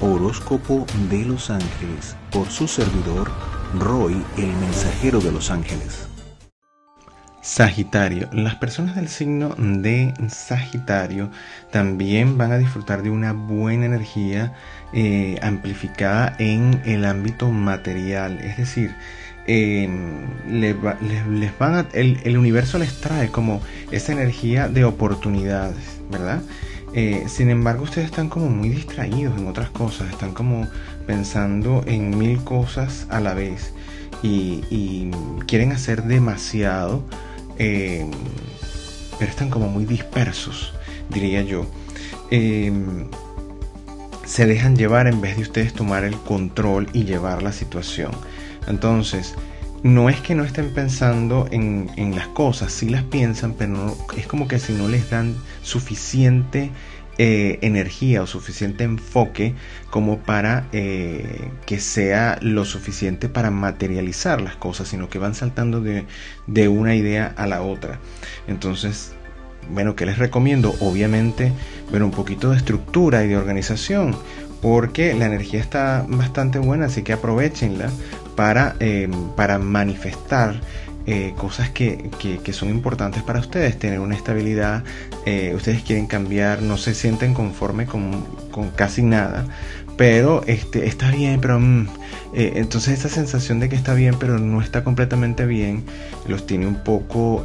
Horóscopo de los Ángeles por su servidor Roy, el mensajero de los ángeles. Sagitario. Las personas del signo de Sagitario también van a disfrutar de una buena energía eh, amplificada en el ámbito material. Es decir, em, les, van el, el universo les trae como esa energía de oportunidades, ¿verdad? Eh, sin embargo, ustedes están como muy distraídos en otras cosas, están como pensando en mil cosas a la vez y, quieren hacer demasiado, eh, pero están como muy dispersos, diría yo. Eh, se dejan llevar en vez de ustedes tomar el control y llevar la situación. Entonces, no es que no estén pensando en, las cosas, sí las piensan, pero es como que si no les dan suficiente eh, energía o suficiente enfoque como para eh, que sea lo suficiente para materializar las cosas, sino que van saltando de, de una idea a la otra. Entonces, bueno, ¿qué les recomiendo? Obviamente, bueno, un poquito de estructura y de organización porque la energía está bastante buena, así que aprovechenla para, em, para manifestar eh, cosas que, son importantes para ustedes, tener una estabilidad, eh, ustedes quieren cambiar, no se sienten conforme con, casi nada, pero este, está bien, pero mm, eh, entonces esa sensación de que está bien, pero no está completamente bien, los tiene un poco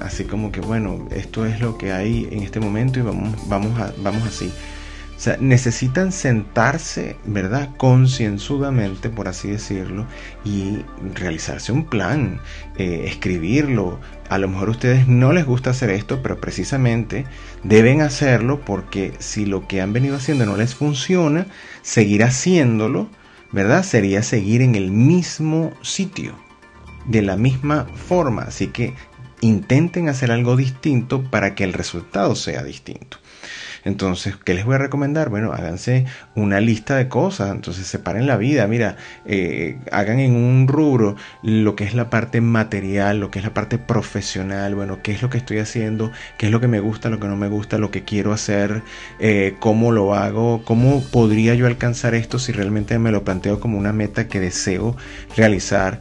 así como que, bueno, esto es lo que hay en este momento y vamos, vamos, vamos así. O sea, necesitan sentarse, ¿verdad? Concienzudamente, por así decirlo, y realizarse un plan, eh, escribirlo. A lo mejor a ustedes no les gusta hacer esto, pero precisamente deben hacerlo porque si lo que han venido haciendo no les funciona, seguir haciéndolo, ¿verdad? Sería seguir en el mismo sitio, de la misma forma. Así que intenten hacer algo distinto para que el resultado sea distinto. Entonces, ¿qué les voy a recomendar? Bueno, háganse una lista de cosas, entonces separen la vida, mira, eh, hagan en un rubro lo que es la parte material, lo que es la parte profesional, bueno, qué es lo que estoy haciendo, qué es lo que me gusta, lo que no me gusta, lo que quiero hacer, eh, cómo lo hago, cómo podría yo alcanzar esto si realmente me lo planteo como una meta que deseo realizar.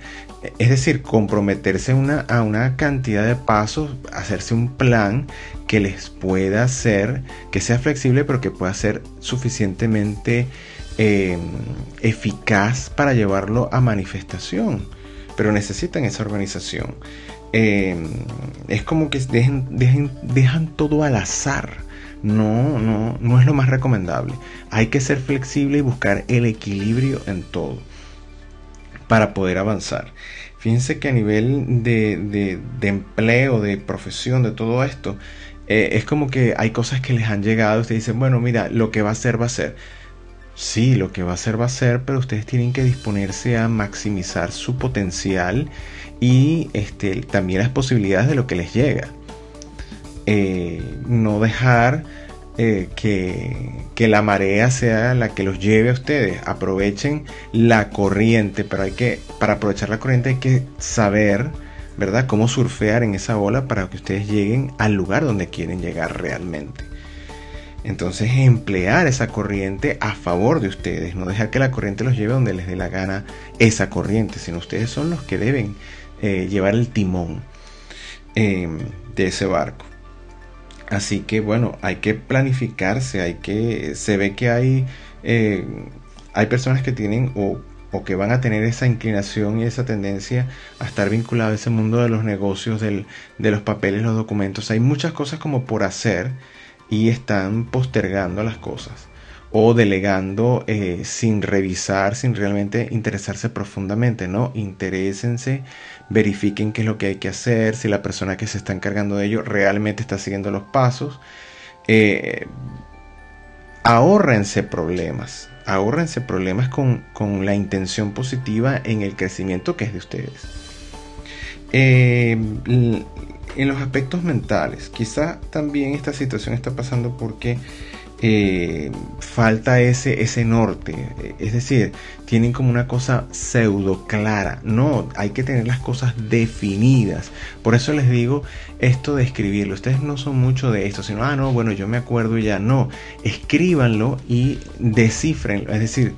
Es decir, comprometerse a una cantidad de pasos, hacerse un plan que les pueda hacer, que sea flexible, pero que pueda ser suficientemente em, eficaz para llevarlo a manifestación. Pero necesitan esa organización. Em, es como que dejen, dejan todo al azar. No, no, no es lo más recomendable. Hay que ser flexible y buscar el equilibrio en todo para poder avanzar. Fíjense que a nivel de, de empleo, de profesión, de todo esto, eh, es como que hay cosas que les han llegado, ustedes dicen, bueno, mira, lo que va a ser, va a ser. Sí, lo que va a ser, va a ser, pero ustedes tienen que disponerse a maximizar su potencial y este, también las posibilidades de lo que les llega. Eh, no dejar eh, que, que, la marea sea la que los lleve a ustedes. Aprovechen la corriente, pero hay que, para aprovechar la corriente hay que saber ¿verdad? Cómo surfear en esa ola para que ustedes lleguen al lugar donde quieren llegar realmente. Entonces emplear esa corriente a favor de ustedes, no dejar que la corriente los lleve donde les dé la gana esa corriente, sino ustedes son los que deben eh, llevar el timón em, de ese barco. Así que bueno, hay que planificarse, hay que, se ve que hay, eh, hay personas que tienen o o que van a tener esa inclinación y esa tendencia a estar vinculados a ese mundo de los negocios, de los papeles, los documentos. Hay muchas cosas como por hacer y están postergando las cosas o delegando eh, sin revisar, sin realmente interesarse profundamente, ¿no? Interésense, verifiquen qué es lo que hay que hacer, si la persona que se está encargando de ello realmente está siguiendo los pasos. Eh, ahórrense problemas, ahórrense problemas con, la intención positiva en el crecimiento que es de ustedes. Eh, en los aspectos mentales, quizá también esta situación está pasando porque eh, falta ese, ese norte. Es decir, tienen como una cosa pseudo clara. No, hay que tener las cosas definidas. Por eso les digo esto de escribirlo. Ustedes no son mucho de esto, sino, ah, no, bueno, yo me acuerdo ya. No, escríbanlo y descifrenlo. Es decir,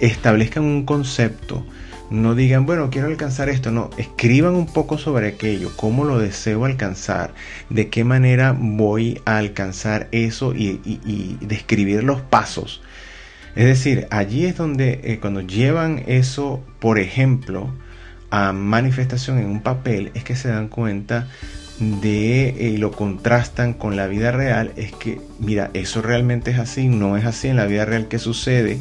establezcan un concepto no digan, bueno, quiero alcanzar esto, no, escriban un poco sobre aquello, cómo lo deseo alcanzar, de qué manera voy a alcanzar eso y, describir los pasos. Es decir, allí es donde eh, cuando llevan eso, por ejemplo, a manifestación en un papel, es que se dan cuenta de eh, lo contrastan con la vida real, es que, mira, eso realmente es así, no es así en la vida real que sucede.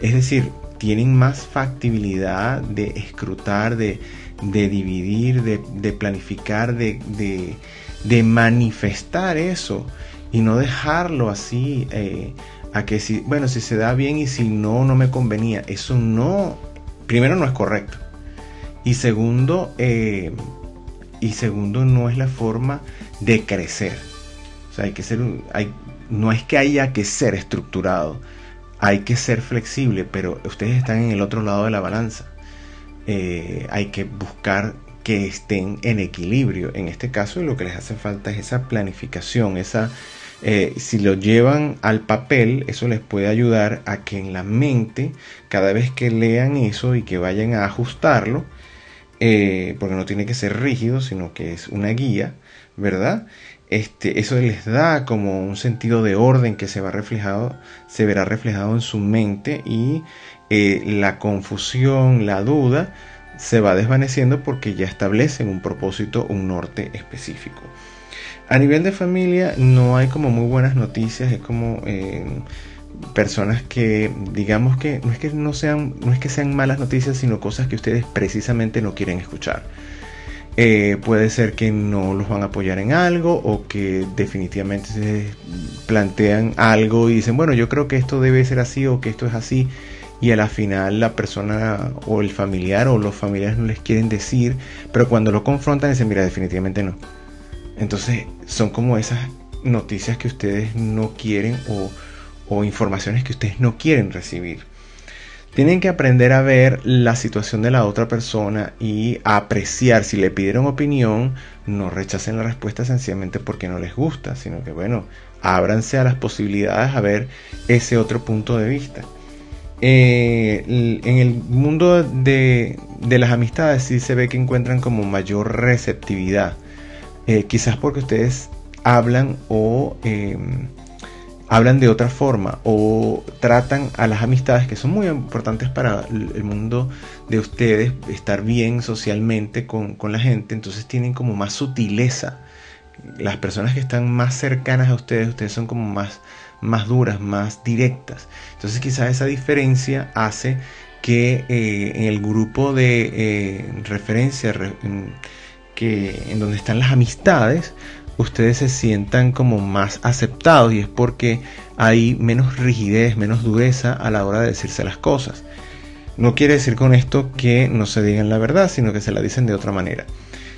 Es decir, tienen más factibilidad de escrutar, de, dividir, de, planificar, de, manifestar eso y no dejarlo así eh, a que si, bueno, si se da bien y si no, no me convenía. Eso no, primero no es correcto. Y segundo, eh, y segundo no es la forma de crecer. O sea, hay que ser, hay, no es que haya que ser estructurado, hay que ser flexible, pero ustedes están en el otro lado de la balanza. Eh, hay que buscar que estén en equilibrio. En este caso lo que les hace falta es esa planificación, esa, eh, si lo llevan al papel, eso les puede ayudar a que en la mente, cada vez que lean eso y que vayan a ajustarlo, eh, porque no tiene que ser rígido, sino que es una guía, ¿verdad? Este, eso les da como un sentido de orden que se, va reflejado, se verá reflejado en su mente y eh, la confusión, la duda se va desvaneciendo porque ya establecen un propósito, un norte específico. A nivel de familia no hay como muy buenas noticias, es como eh, personas que digamos que no es que no sean, no es que sean malas noticias, sino cosas que ustedes precisamente no quieren escuchar. Eh, puede ser que no los van a apoyar en algo o que definitivamente se plantean algo y dicen, bueno, yo creo que esto debe ser así o que esto es así y a la final la persona o el familiar o los familiares no les quieren decir, pero cuando lo confrontan dicen, mira, definitivamente no. Entonces son como esas noticias que ustedes no quieren o, o informaciones que ustedes no quieren recibir. Tienen que aprender a ver la situación de la otra persona y apreciar si le pidieron opinión, no rechacen la respuesta sencillamente porque no les gusta, sino que bueno, ábranse a las posibilidades a ver ese otro punto de vista. Eh, en el mundo de, las amistades sí se ve que encuentran como mayor receptividad, eh, quizás porque ustedes hablan o... Em, hablan de otra forma o tratan a las amistades que son muy importantes para el mundo de ustedes, estar bien socialmente con, la gente, entonces tienen como más sutileza. Las personas que están más cercanas a ustedes, ustedes son como más, más duras, más directas. Entonces quizás esa diferencia hace que eh, en el grupo de eh, referencia que, en donde están las amistades, ustedes se sientan como más aceptados y es porque hay menos rigidez, menos dureza a la hora de decirse las cosas. No quiere decir con esto que no se digan la verdad, sino que se la dicen de otra manera.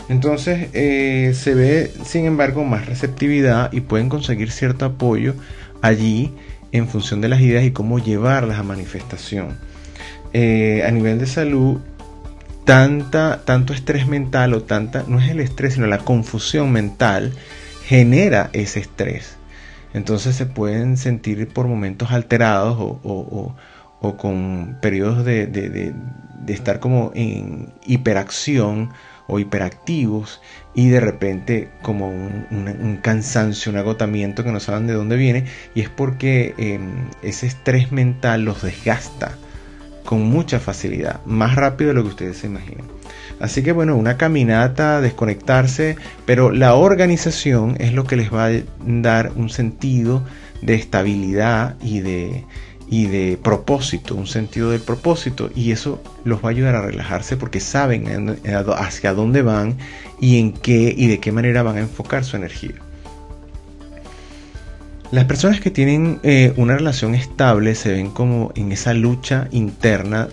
Entonces eh, se ve, sin embargo, más receptividad y pueden conseguir cierto apoyo allí en función de las ideas y cómo llevarlas a manifestación. Eh, a nivel de salud, tanta, tanto estrés mental o tanta, no es el estrés, sino la confusión mental, genera ese estrés. Entonces se pueden sentir por momentos alterados o, con periodos de, estar como en hiperacción o hiperactivos y de repente como un, cansancio, un agotamiento que no saben de dónde viene y es porque em, ese estrés mental los desgasta con mucha facilidad, más rápido de lo que ustedes se imaginan. Así que bueno, una caminata, desconectarse, pero la organización es lo que les va a dar un sentido de estabilidad y de, y de propósito, un sentido del propósito, y eso los va a ayudar a relajarse porque saben hacia dónde van y en qué y de qué manera van a enfocar su energía. Las personas que tienen eh, una relación estable se ven como en esa lucha interna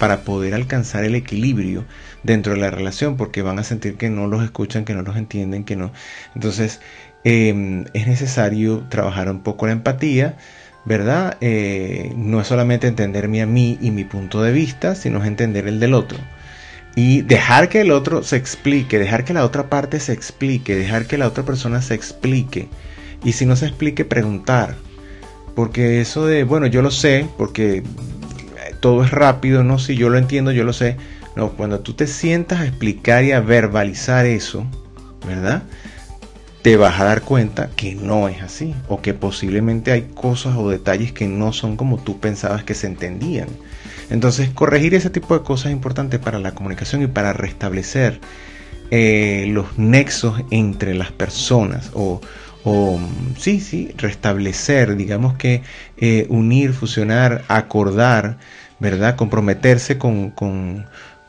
para poder alcanzar el equilibrio dentro de la relación, porque van a sentir que no los escuchan, que no los entienden, que no. Entonces em, es necesario trabajar un poco la empatía, ¿verdad? Eh, no es solamente entenderme a mí y mi punto de vista, sino es entender el del otro. Y dejar que el otro se explique, dejar que la otra parte se explique, dejar que la otra persona se explique. Y si no se explique, preguntar. Porque eso de, bueno, yo lo sé, porque todo es rápido, no, si yo lo entiendo, yo lo sé. No, cuando tú te sientas a explicar y a verbalizar eso, ¿verdad? te vas a dar cuenta que no es así o que posiblemente hay cosas o detalles que no son como tú pensabas que se entendían. Entonces, corregir ese tipo de cosas es importante para la comunicación y para restablecer eh, los nexos entre las personas o, sí, sí, restablecer, digamos que eh, unir, fusionar, acordar, ¿verdad? Comprometerse con,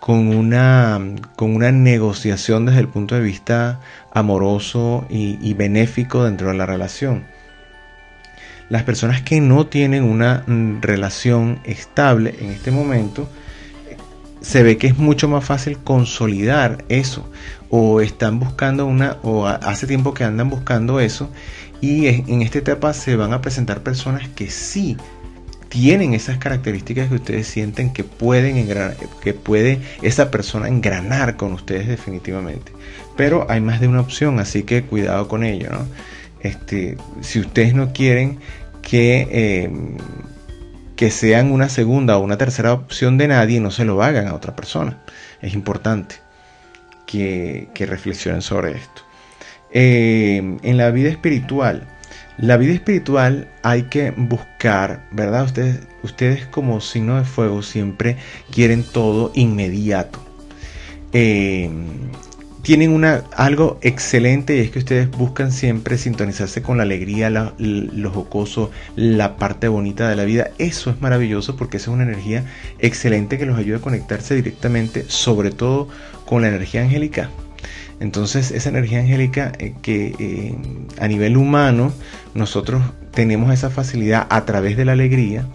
con una, con una negociación desde el punto de vista amoroso y, benéfico dentro de la relación. Las personas que no tienen una mm, relación estable en este momento, se ve que es mucho más fácil consolidar eso o están buscando una o hace tiempo que andan buscando eso y en esta etapa se van a presentar personas que sí tienen esas características que ustedes sienten que pueden engranar, que puede esa persona engranar con ustedes definitivamente. Pero hay más de una opción, así que cuidado con ello, ¿no? Este, si ustedes no quieren que, eh, que sean una segunda o una tercera opción de nadie, no se lo hagan a otra persona. Es importante que, reflexionen sobre esto. Eh, en la vida espiritual, la vida espiritual hay que buscar, ¿verdad? Ustedes, ustedes como signo de fuego siempre quieren todo inmediato. Eh, tienen una, algo excelente y es que ustedes buscan siempre sintonizarse con la alegría, lo jocoso, la parte bonita de la vida. Eso es maravilloso porque es una energía excelente que los ayuda a conectarse directamente, sobre todo con la energía angélica. Entonces esa energía angélica eh, que eh, a nivel humano nosotros tenemos esa facilidad a través de la alegría,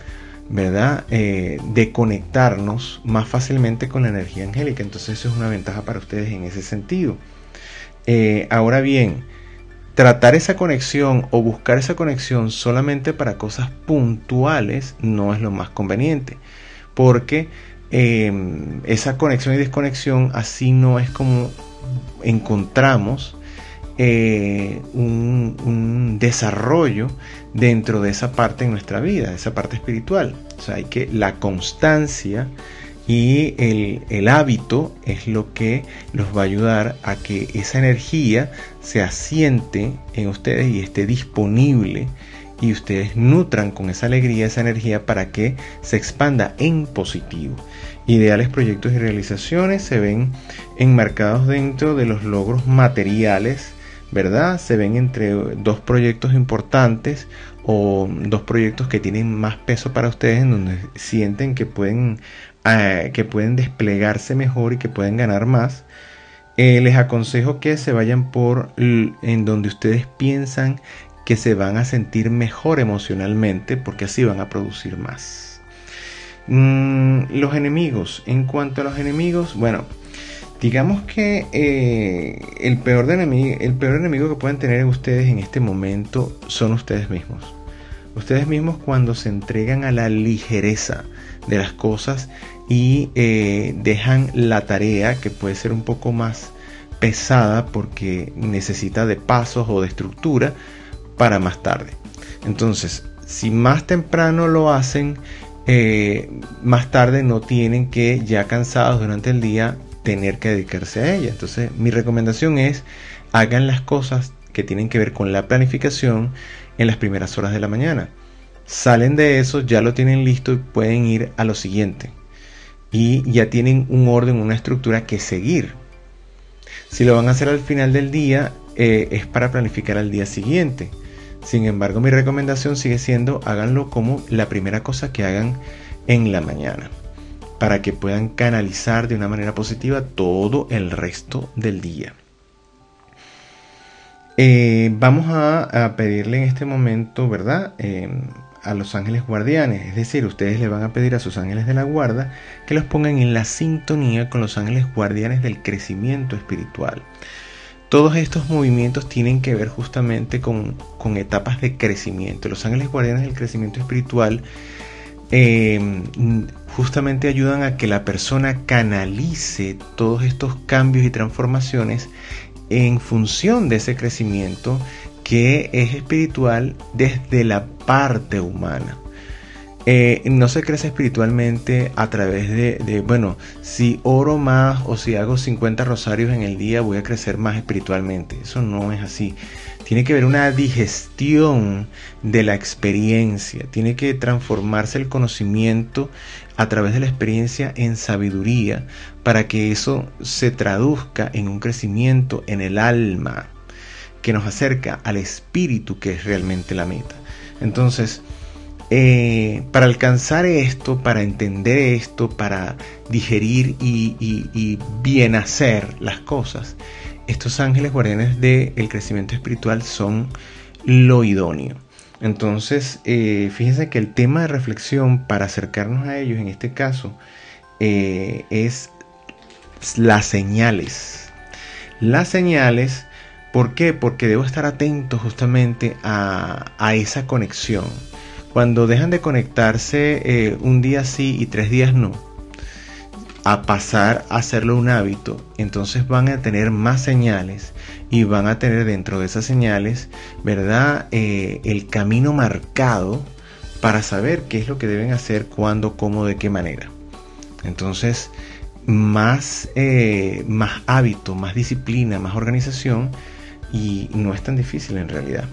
¿verdad? Eh, de conectarnos más fácilmente con la energía angélica. Entonces eso es una ventaja para ustedes en ese sentido. ahora bien, tratar esa conexión o buscar esa conexión solamente para cosas puntuales no es lo más conveniente. Porque esa conexión y desconexión así no es como encontramos eh, un, desarrollo dentro de esa parte en nuestra vida, esa parte espiritual. O sea, hay que la constancia y el, hábito es lo que los va a ayudar a que esa energía se asiente en ustedes y esté disponible y ustedes nutran con esa alegría, esa energía para que se expanda en positivo. Ideales proyectos y realizaciones se ven enmarcados dentro de los logros materiales, ¿verdad? Se ven entre dos proyectos importantes o dos proyectos que tienen más peso para ustedes, en donde sienten que pueden, eh, que pueden desplegarse mejor y que pueden ganar más. Eh, les aconsejo que se vayan por en donde ustedes piensan que se van a sentir mejor emocionalmente, porque así van a producir más. Mm, los enemigos. En cuanto a los enemigos, bueno, digamos que eh, el, peor enemigo, el peor enemigo que pueden tener ustedes en este momento son ustedes mismos. Ustedes mismos cuando se entregan a la ligereza de las cosas y eh, dejan la tarea que puede ser un poco más pesada porque necesita de pasos o de estructura para más tarde. Entonces, si más temprano lo hacen, eh, más tarde no tienen que, ya cansados durante el día, tener que dedicarse a ella. Entonces, mi recomendación es, hagan las cosas que tienen que ver con la planificación en las primeras horas de la mañana. Salen de eso, ya lo tienen listo y pueden ir a lo siguiente. Y ya tienen un orden, una estructura que seguir. Si lo van a hacer al final del día, eh, es para planificar al día siguiente. Sin embargo, mi recomendación sigue siendo háganlo como la primera cosa que hagan en la mañana, para que puedan canalizar de una manera positiva todo el resto del día. Eh, vamos a, pedirle en este momento, ¿verdad? Eh, a los ángeles guardianes, es decir, ustedes le van a pedir a sus ángeles de la guarda que los pongan en la sintonía con los ángeles guardianes del crecimiento espiritual todos estos movimientos tienen que ver justamente con, etapas de crecimiento. Los ángeles guardianes del crecimiento espiritual em, justamente ayudan a que la persona canalice todos estos cambios y transformaciones en función de ese crecimiento que es espiritual desde la parte humana. Eh, no se crece espiritualmente a través de, bueno, si oro más o si hago 50 rosarios en el día voy a crecer más espiritualmente. Eso no es así. Tiene que haber una digestión de la experiencia. Tiene que transformarse el conocimiento a través de la experiencia en sabiduría para que eso se traduzca en un crecimiento en el alma que nos acerca al espíritu que es realmente la meta. Entonces, eh, para alcanzar esto, para entender esto, para digerir y, bien hacer las cosas, estos ángeles guardianes del crecimiento espiritual son lo idóneo. Entonces, eh, fíjense que el tema de reflexión para acercarnos a ellos en este caso eh, es las señales. Las señales, ¿por qué? Porque debo estar atento justamente a, esa conexión cuando dejan de conectarse eh, un día sí y tres días no, a pasar a hacerlo un hábito, entonces van a tener más señales y van a tener dentro de esas señales, ¿verdad? Eh, el camino marcado para saber qué es lo que deben hacer, cuándo, cómo, de qué manera. Entonces, más, eh, más hábito, más disciplina, más organización y no es tan difícil en realidad.